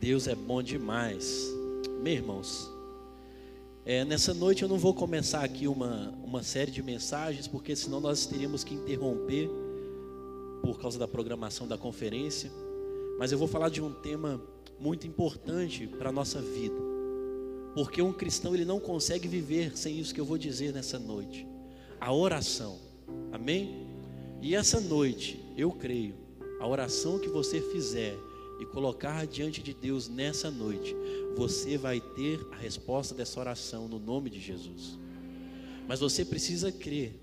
Deus é bom demais. Meus irmãos, é, nessa noite eu não vou começar aqui uma, uma série de mensagens, porque senão nós teríamos que interromper por causa da programação da conferência. Mas eu vou falar de um tema muito importante para a nossa vida. Porque um cristão ele não consegue viver sem isso que eu vou dizer nessa noite. A oração. Amém? E essa noite, eu creio, a oração que você fizer e colocar diante de Deus nessa noite, você vai ter a resposta dessa oração no nome de Jesus. Mas você precisa crer.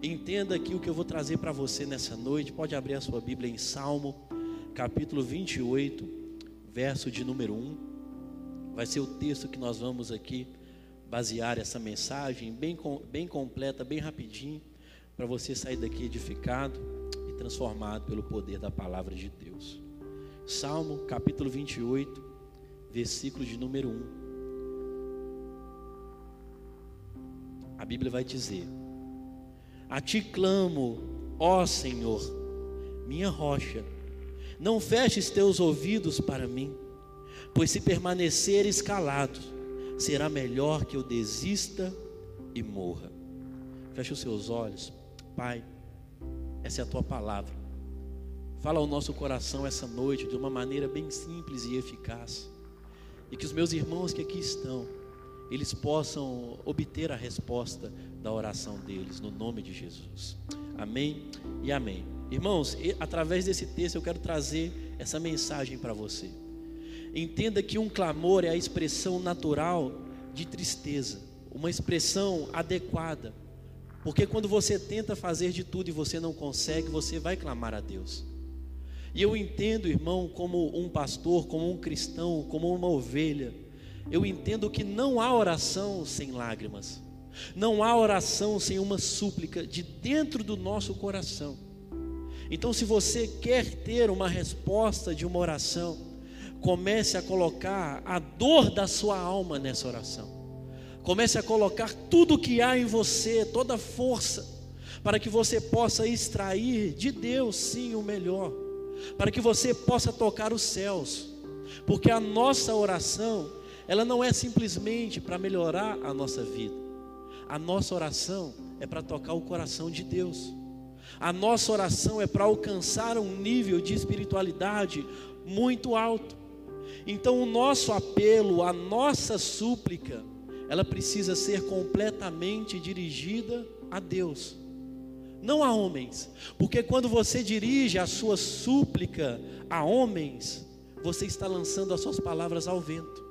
Entenda aqui o que eu vou trazer para você nessa noite. Pode abrir a sua Bíblia em Salmo, capítulo 28, verso de número 1. Vai ser o texto que nós vamos aqui basear essa mensagem, bem, bem completa, bem rapidinho, para você sair daqui edificado e transformado pelo poder da palavra de Deus. Salmo capítulo 28, versículo de número 1. A Bíblia vai dizer: A ti clamo, ó Senhor, minha rocha, não feches teus ouvidos para mim, pois se permaneceres calado, será melhor que eu desista e morra. Feche os seus olhos, Pai, essa é a tua palavra. Fala ao nosso coração essa noite de uma maneira bem simples e eficaz. E que os meus irmãos que aqui estão, eles possam obter a resposta da oração deles, no nome de Jesus. Amém e amém. Irmãos, através desse texto eu quero trazer essa mensagem para você. Entenda que um clamor é a expressão natural de tristeza, uma expressão adequada. Porque quando você tenta fazer de tudo e você não consegue, você vai clamar a Deus. E eu entendo, irmão, como um pastor, como um cristão, como uma ovelha, eu entendo que não há oração sem lágrimas. Não há oração sem uma súplica de dentro do nosso coração. Então, se você quer ter uma resposta de uma oração, comece a colocar a dor da sua alma nessa oração. Comece a colocar tudo o que há em você, toda a força, para que você possa extrair de Deus, sim, o melhor, para que você possa tocar os céus, porque a nossa oração, ela não é simplesmente para melhorar a nossa vida, a nossa oração é para tocar o coração de Deus. A nossa oração é para alcançar um nível de espiritualidade muito alto. Então, o nosso apelo, a nossa súplica, ela precisa ser completamente dirigida a Deus, não a homens, porque quando você dirige a sua súplica a homens, você está lançando as suas palavras ao vento.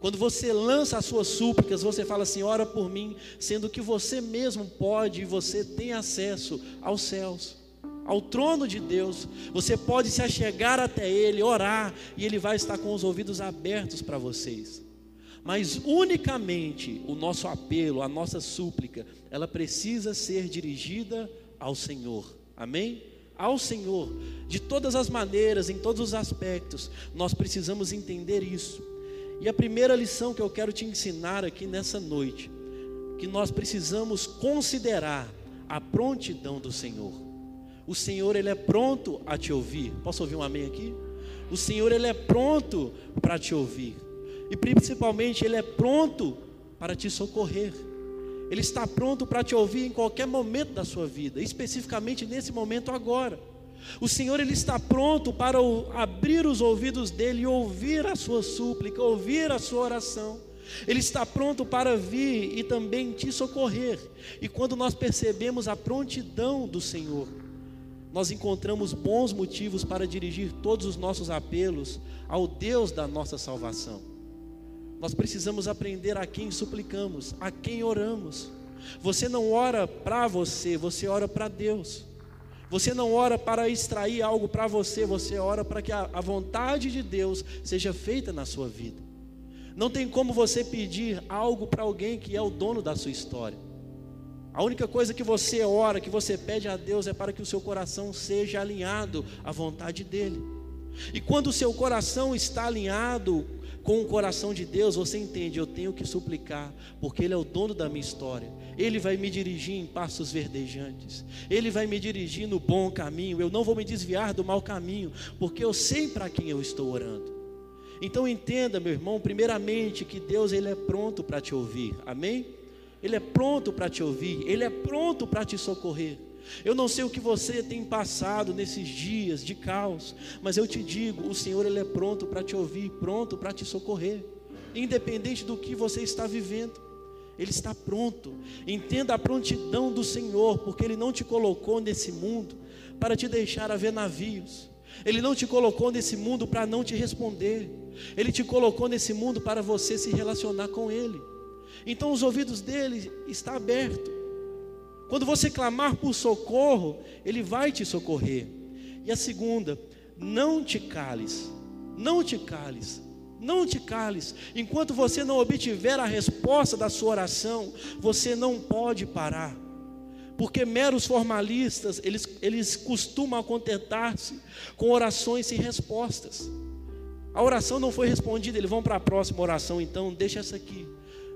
Quando você lança as suas súplicas, você fala assim: ora por mim, sendo que você mesmo pode e você tem acesso aos céus, ao trono de Deus. Você pode se achegar até Ele, orar, e Ele vai estar com os ouvidos abertos para vocês. Mas unicamente o nosso apelo, a nossa súplica, ela precisa ser dirigida ao Senhor. Amém? Ao Senhor, de todas as maneiras, em todos os aspectos, nós precisamos entender isso. E a primeira lição que eu quero te ensinar aqui nessa noite, que nós precisamos considerar a prontidão do Senhor. O Senhor ele é pronto a te ouvir. Posso ouvir um amém aqui? O Senhor ele é pronto para te ouvir. E principalmente ele é pronto para te socorrer. Ele está pronto para te ouvir em qualquer momento da sua vida, especificamente nesse momento agora. O Senhor ele está pronto para abrir os ouvidos dele e ouvir a sua súplica, ouvir a sua oração. Ele está pronto para vir e também te socorrer. E quando nós percebemos a prontidão do Senhor, nós encontramos bons motivos para dirigir todos os nossos apelos ao Deus da nossa salvação. Nós precisamos aprender a quem suplicamos, a quem oramos. Você não ora para você, você ora para Deus. Você não ora para extrair algo para você, você ora para que a, vontade de Deus seja feita na sua vida. Não tem como você pedir algo para alguém que é o dono da sua história. A única coisa que você ora, que você pede a Deus é para que o seu coração seja alinhado à vontade dEle. E quando o seu coração está alinhado com o coração de Deus, você entende, eu tenho que suplicar, porque Ele é o dono da minha história. Ele vai me dirigir em passos verdejantes. Ele vai me dirigir no bom caminho. Eu não vou me desviar do mau caminho, porque eu sei para quem eu estou orando. Então entenda, meu irmão, primeiramente que Deus ele é pronto para te ouvir. Amém? Ele é pronto para te ouvir, ele é pronto para te socorrer. Eu não sei o que você tem passado nesses dias de caos, mas eu te digo, o Senhor ele é pronto para te ouvir, pronto para te socorrer, independente do que você está vivendo. Ele está pronto. Entenda a prontidão do Senhor, porque ele não te colocou nesse mundo para te deixar a ver navios. Ele não te colocou nesse mundo para não te responder. Ele te colocou nesse mundo para você se relacionar com ele. Então os ouvidos dele estão abertos. Quando você clamar por socorro, ele vai te socorrer. E a segunda, não te cales. Não te cales. Não te cales. Enquanto você não obtiver a resposta da sua oração, você não pode parar. Porque meros formalistas, eles, eles costumam contentar-se com orações sem respostas. A oração não foi respondida, eles vão para a próxima oração, então deixa essa aqui.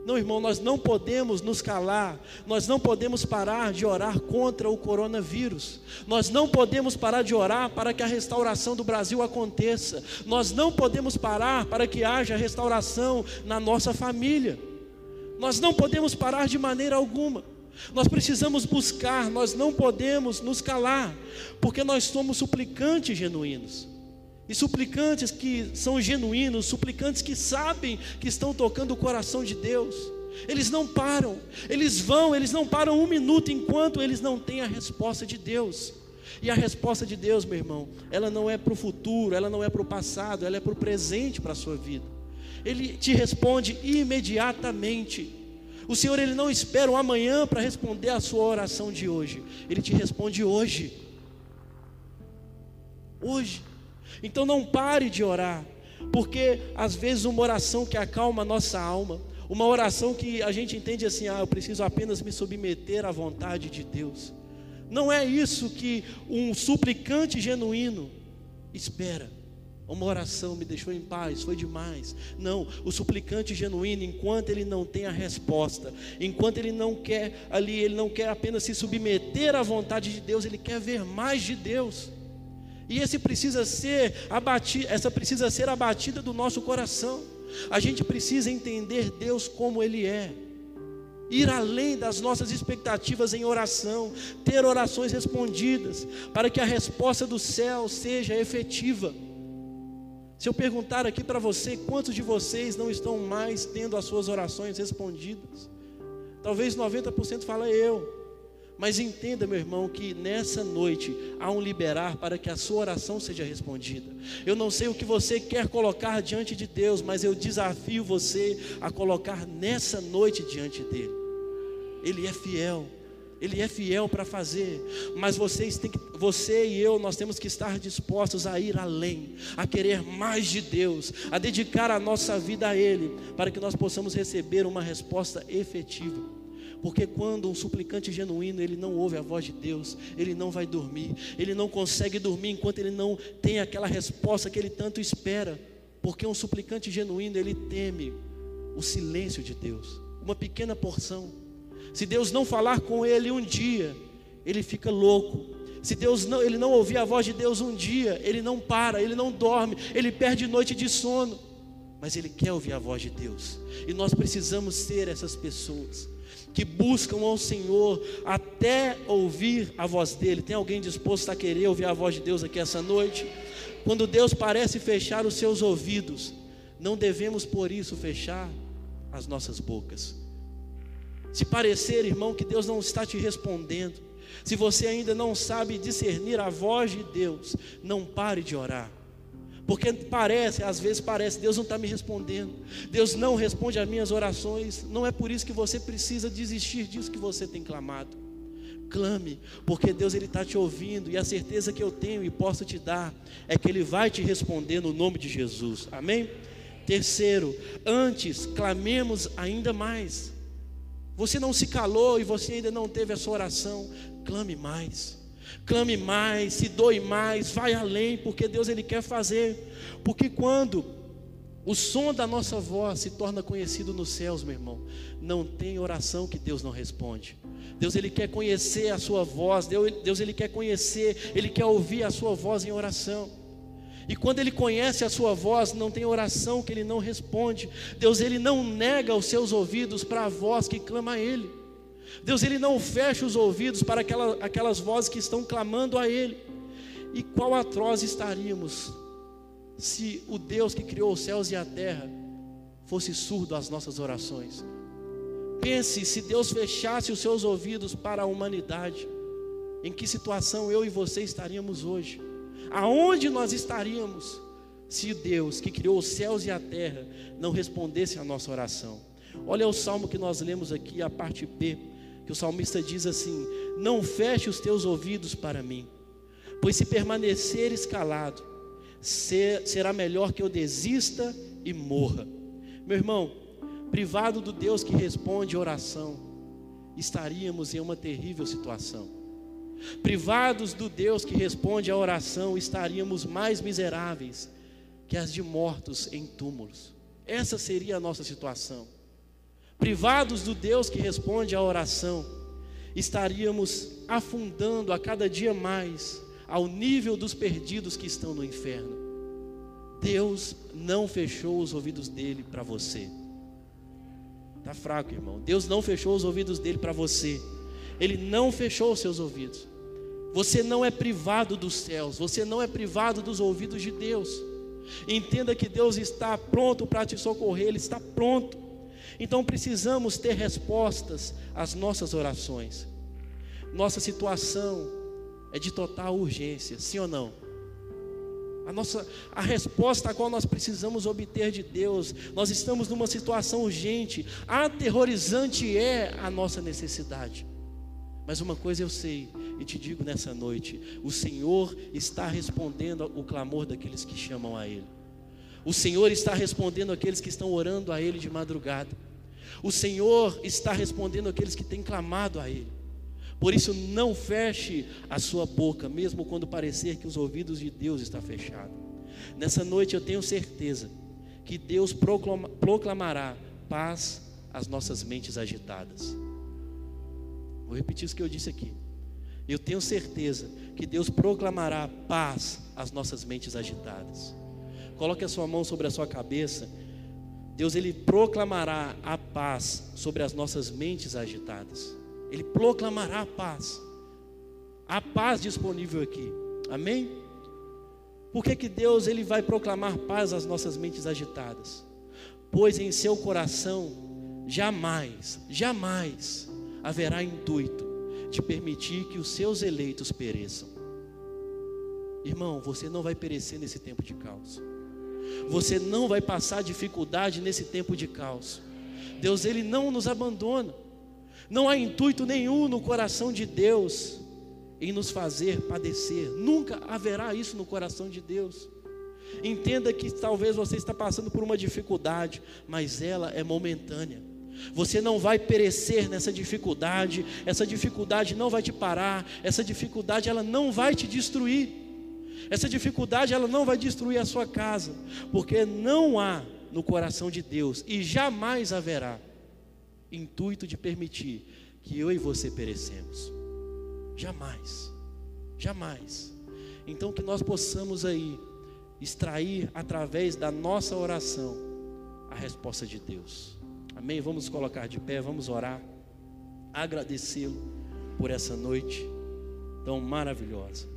Não, irmão, nós não podemos nos calar, nós não podemos parar de orar contra o coronavírus, nós não podemos parar de orar para que a restauração do Brasil aconteça, nós não podemos parar para que haja restauração na nossa família, nós não podemos parar de maneira alguma, nós precisamos buscar, nós não podemos nos calar, porque nós somos suplicantes genuínos. E suplicantes que são genuínos, suplicantes que sabem que estão tocando o coração de Deus. Eles não param, eles vão, eles não param um minuto enquanto eles não têm a resposta de Deus. E a resposta de Deus, meu irmão, ela não é para o futuro, ela não é para o passado, ela é para o presente, para a sua vida. Ele te responde imediatamente. O Senhor ele não espera o amanhã para responder a sua oração de hoje. Ele te responde hoje. Hoje. Então não pare de orar, porque às vezes uma oração que acalma a nossa alma, uma oração que a gente entende assim, ah, eu preciso apenas me submeter à vontade de Deus. Não é isso que um suplicante genuíno espera. Uma oração me deixou em paz, foi demais. Não, o suplicante genuíno, enquanto ele não tem a resposta, enquanto ele não quer ali, ele não quer apenas se submeter à vontade de Deus, ele quer ver mais de Deus. E esse precisa ser abatido, essa precisa ser abatida do nosso coração. A gente precisa entender Deus como Ele é. Ir além das nossas expectativas em oração, ter orações respondidas, para que a resposta do céu seja efetiva. Se eu perguntar aqui para você, quantos de vocês não estão mais tendo as suas orações respondidas? Talvez 90% fala eu. Mas entenda, meu irmão, que nessa noite há um liberar para que a sua oração seja respondida. Eu não sei o que você quer colocar diante de Deus, mas eu desafio você a colocar nessa noite diante dele. Ele é fiel. Ele é fiel para fazer, mas vocês têm que, você e eu, nós temos que estar dispostos a ir além, a querer mais de Deus, a dedicar a nossa vida a Ele, para que nós possamos receber uma resposta efetiva. Porque quando um suplicante genuíno, ele não ouve a voz de Deus, ele não vai dormir. Ele não consegue dormir enquanto ele não tem aquela resposta que ele tanto espera. Porque um suplicante genuíno, ele teme o silêncio de Deus, uma pequena porção. Se Deus não falar com ele um dia, ele fica louco. Se Deus não, ele não ouvir a voz de Deus um dia, ele não para, ele não dorme, ele perde noite de sono. Mas ele quer ouvir a voz de Deus. E nós precisamos ser essas pessoas que buscam ao Senhor até ouvir a voz dEle. Tem alguém disposto a querer ouvir a voz de Deus aqui essa noite? Quando Deus parece fechar os seus ouvidos, não devemos por isso fechar as nossas bocas. Se parecer, irmão, que Deus não está te respondendo, se você ainda não sabe discernir a voz de Deus, não pare de orar. Porque parece, às vezes parece, Deus não está me respondendo. Deus não responde às minhas orações. Não é por isso que você precisa desistir disso que você tem clamado. Clame, porque Deus ele está te ouvindo e a certeza que eu tenho e posso te dar é que Ele vai te responder no nome de Jesus. Amém? Terceiro, antes clamemos ainda mais. Você não se calou e você ainda não teve a sua oração, clame mais clame mais, se doe mais, vai além, porque Deus ele quer fazer. Porque quando o som da nossa voz se torna conhecido nos céus, meu irmão, não tem oração que Deus não responde. Deus ele quer conhecer a sua voz, Deus, Deus ele quer conhecer, ele quer ouvir a sua voz em oração. E quando ele conhece a sua voz, não tem oração que ele não responde. Deus ele não nega os seus ouvidos para a voz que clama a ele. Deus ele não fecha os ouvidos para aquela, aquelas vozes que estão clamando a ele. E qual atroz estaríamos se o Deus que criou os céus e a terra fosse surdo às nossas orações? Pense se Deus fechasse os seus ouvidos para a humanidade, em que situação eu e você estaríamos hoje? Aonde nós estaríamos se Deus, que criou os céus e a terra, não respondesse a nossa oração? Olha o salmo que nós lemos aqui, a parte B, que o salmista diz assim: Não feche os teus ouvidos para mim, pois se permaneceres calado, será melhor que eu desista e morra. Meu irmão, privado do Deus que responde oração, estaríamos em uma terrível situação. Privados do Deus que responde à oração, estaríamos mais miseráveis que as de mortos em túmulos. Essa seria a nossa situação. Privados do Deus que responde à oração, estaríamos afundando a cada dia mais ao nível dos perdidos que estão no inferno. Deus não fechou os ouvidos dele para você. Está fraco, irmão. Deus não fechou os ouvidos dele para você. Ele não fechou os seus ouvidos. Você não é privado dos céus, você não é privado dos ouvidos de Deus. Entenda que Deus está pronto para te socorrer, Ele está pronto. Então precisamos ter respostas às nossas orações. Nossa situação é de total urgência, sim ou não? A, nossa, a resposta a qual nós precisamos obter de Deus, nós estamos numa situação urgente, aterrorizante é a nossa necessidade. Mas uma coisa eu sei, e te digo nessa noite: o Senhor está respondendo o clamor daqueles que chamam a Ele. O Senhor está respondendo aqueles que estão orando a Ele de madrugada. O Senhor está respondendo aqueles que têm clamado a Ele. Por isso, não feche a sua boca, mesmo quando parecer que os ouvidos de Deus estão fechados. Nessa noite eu tenho certeza que Deus proclamará paz às nossas mentes agitadas. Vou repetir isso que eu disse aqui. Eu tenho certeza que Deus proclamará paz às nossas mentes agitadas. Coloque a sua mão sobre a sua cabeça. Deus ele proclamará a paz sobre as nossas mentes agitadas. Ele proclamará a paz. A paz disponível aqui. Amém? Por que, que Deus ele vai proclamar paz às nossas mentes agitadas? Pois em seu coração jamais, jamais haverá intuito de permitir que os seus eleitos pereçam. Irmão, você não vai perecer nesse tempo de caos. Você não vai passar dificuldade nesse tempo de caos. Deus ele não nos abandona. Não há intuito nenhum no coração de Deus em nos fazer padecer. Nunca haverá isso no coração de Deus. Entenda que talvez você está passando por uma dificuldade, mas ela é momentânea. Você não vai perecer nessa dificuldade, essa dificuldade não vai te parar, essa dificuldade ela não vai te destruir. Essa dificuldade ela não vai destruir a sua casa, porque não há no coração de Deus e jamais haverá intuito de permitir que eu e você perecemos. Jamais. Jamais. Então que nós possamos aí extrair através da nossa oração a resposta de Deus. Amém? Vamos colocar de pé, vamos orar, agradecê-lo por essa noite tão maravilhosa.